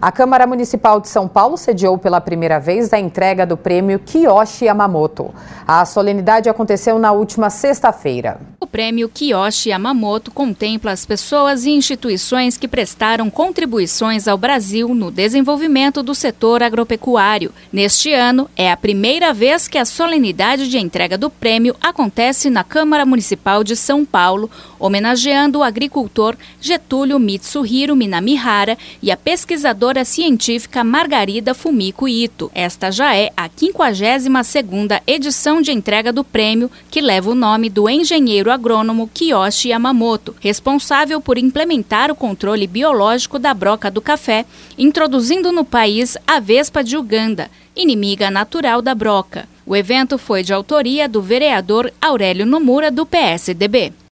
A Câmara Municipal de São Paulo sediou pela primeira vez a entrega do prêmio Kiyoshi Yamamoto. A solenidade aconteceu na última sexta-feira. O prêmio Kiyoshi Yamamoto contempla as pessoas e instituições que prestaram contribuições ao Brasil no desenvolvimento do setor agropecuário. Neste ano, é a primeira vez que a solenidade de entrega do prêmio acontece na Câmara Municipal de São Paulo, homenageando o agricultor Getúlio Mitsuhiro Minamihara e a pesquisadora científica Margarida Fumiko Ito. Esta já é a 52ª edição de entrega do prêmio, que leva o nome do engenheiro agrônomo Kiyoshi Yamamoto, responsável por implementar o controle biológico da broca do café, introduzindo no país a vespa de Uganda, inimiga natural da broca. O evento foi de autoria do vereador Aurélio Nomura, do PSDB.